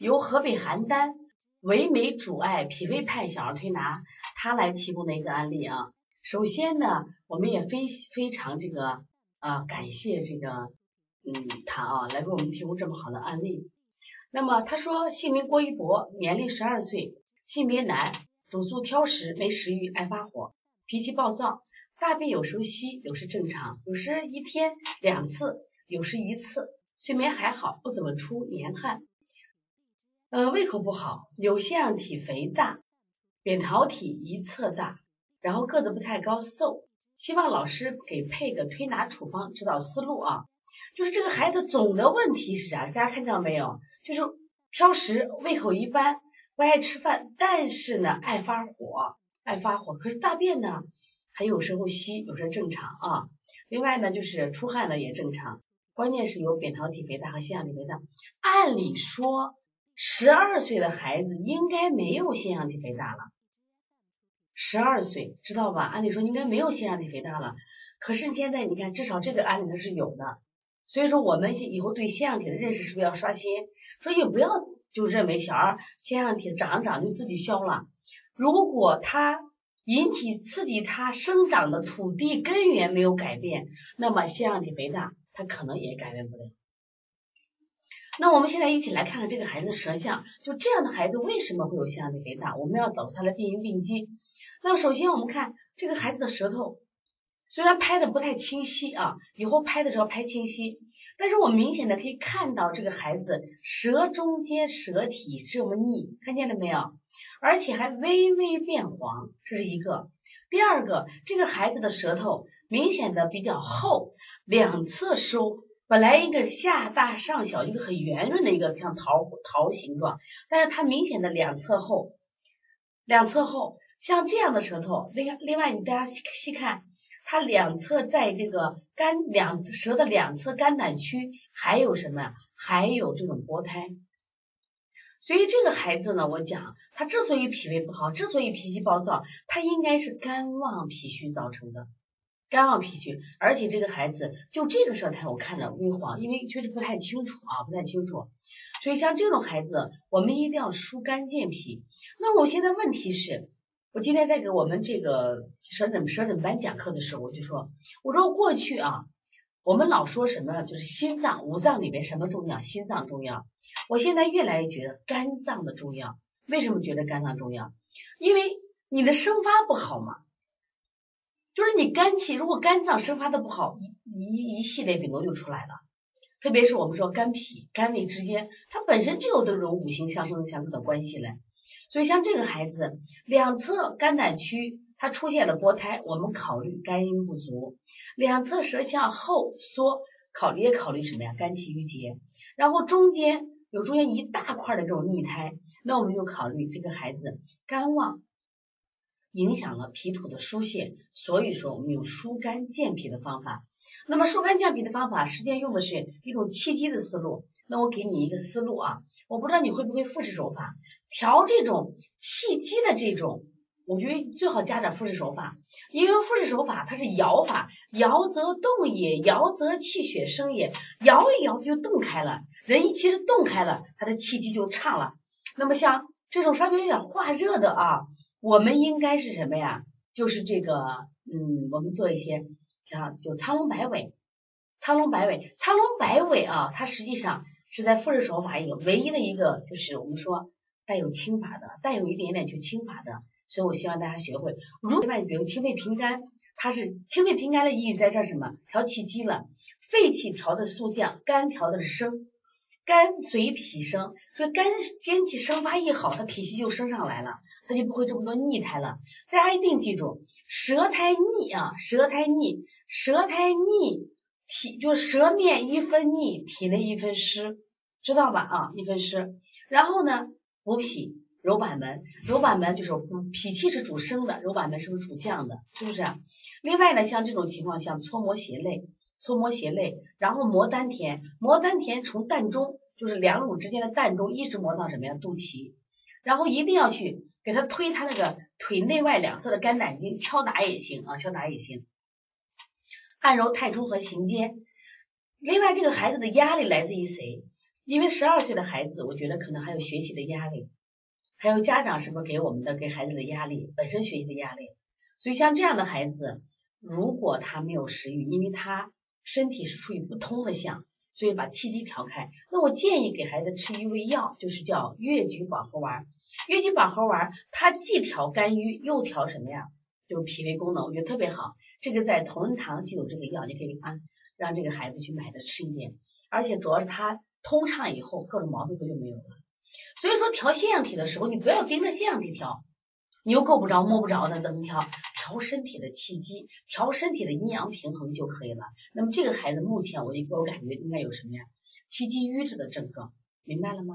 由河北邯郸唯美主爱脾胃派小儿推拿他来提供的一个案例啊。首先呢，我们也非非常这个啊感谢这个嗯他啊来给我们提供这么好的案例。那么他说姓名郭一博，年龄十二岁，性别男，主诉挑食，没食欲，爱发火，脾气暴躁，大便有时候稀，有时正常，有时一天两次，有时一次，睡眠还好，不怎么出黏汗。呃，胃口不好，有腺样体肥大，扁桃体一侧大，然后个子不太高，瘦。希望老师给配个推拿处方，指导思路啊。就是这个孩子总的问题是啥？大家看到没有？就是挑食，胃口一般，不爱吃饭，但是呢爱发火，爱发火。可是大便呢还有时候稀，有时候正常啊。另外呢就是出汗呢也正常，关键是有扁桃体肥大和腺样体肥大。按理说。十二岁的孩子应该没有腺样体肥大了，十二岁知道吧？按理说应该没有腺样体肥大了，可是现在你看，至少这个案例它是有的，所以说我们以后对腺样体的认识是不是要刷新？所以不要就认为小孩腺样体长长就自己消了，如果它引起刺激它生长的土地根源没有改变，那么腺样体肥大它可能也改变不了。那我们现在一起来看看这个孩子的舌象，就这样的孩子为什么会有腺样体肥大？我们要找他的病因病机。那首先我们看这个孩子的舌头，虽然拍的不太清晰啊，以后拍的时候拍清晰，但是我明显的可以看到这个孩子舌中间舌体这么腻，看见了没有？而且还微微变黄，这是一个。第二个，这个孩子的舌头明显的比较厚，两侧收。本来一个下大上小，一个很圆润的一个像桃桃形状，但是它明显的两侧厚，两侧厚，像这样的舌头。另另外，你大家细细看，它两侧在这个肝两舌的两侧肝胆区还有什么呀？还有这种薄胎。所以这个孩子呢，我讲他之所以脾胃不好，之所以脾气暴躁，他应该是肝旺脾虚造成的。肝旺脾虚，而且这个孩子就这个舌苔我看着微黄，因为确实不太清楚啊，不太清楚。所以像这种孩子，我们一定要疏肝健脾。那我现在问题是，我今天在给我们这个舌诊舌诊班讲课的时候，我就说，我说过去啊，我们老说什么就是心脏五脏里面什么重要？心脏重要。我现在越来越觉得肝脏的重要。为什么觉得肝脏重要？因为你的生发不好嘛。就是你肝气，如果肝脏生发的不好，一一一系列病毒就出来了。特别是我们说肝脾、肝胃之间，它本身就有这种五行相生相克的关系嘞。所以像这个孩子，两侧肝胆区它出现了薄胎，我们考虑肝阴不足；两侧舌向后缩，考虑也考虑什么呀？肝气郁结。然后中间有中间一大块的这种逆胎，那我们就考虑这个孩子肝旺。影响了脾土的疏泄，所以说我们用疏肝健脾的方法。那么疏肝健脾的方法，实际上用的是一种气机的思路。那我给你一个思路啊，我不知道你会不会复式手法调这种气机的这种，我觉得最好加点复式手法，因为复式手法它是摇法，摇则动也，摇则气血生也，摇一摇它就动开了，人一其实动开了，它的气机就畅了。那么像这种稍微有点化热的啊，我们应该是什么呀？就是这个，嗯，我们做一些像就苍龙摆尾，苍龙摆尾，苍龙摆尾啊，它实际上是在复式手法一个唯一的一个，就是我们说带有清法的，带有一点点去清法的，所以我希望大家学会。如另外，比如清肺平肝，它是清肺平肝的意义在这儿什么？调气机了，肺气调的速降，肝调的是升。肝随脾升，所以肝肝气生发一好，他脾气就升上来了，他就不会这么多逆胎了。大家一定记住，舌苔腻啊，舌苔腻，舌苔腻，体就舌面一分腻，体内一分湿，知道吧？啊，一分湿。然后呢，补脾揉板门，揉板门就是脾气是主升的，揉板门是不是主降的？是不是？另外呢，像这种情况，像搓摩胁肋。搓摩胁肋，然后摩丹田，摩丹田从膻中，就是两乳之间的膻中，一直摩到什么呀？肚脐，然后一定要去给他推他那个腿内外两侧的肝胆经，敲打也行啊，敲打也行。按揉太冲和行间。另外，这个孩子的压力来自于谁？因为十二岁的孩子，我觉得可能还有学习的压力，还有家长是不是给我们的给孩子的压力，本身学习的压力，所以像这样的孩子，如果他没有食欲，因为他身体是处于不通的象，所以把气机调开。那我建议给孩子吃一味药，就是叫越橘保和丸。越橘保和丸它既调肝郁，又调什么呀？就是脾胃功能，我觉得特别好。这个在同仁堂就有这个药，你可以啊让这个孩子去买的吃一点。而且主要是它通畅以后，各种毛病不就没有了。所以说调腺样体的时候，你不要盯着腺样体调，你又够不着摸不着的，怎么调？调身体的气机，调身体的阴阳平衡就可以了。那么这个孩子目前我我感觉应该有什么呀？气机瘀滞的症状，明白了吗？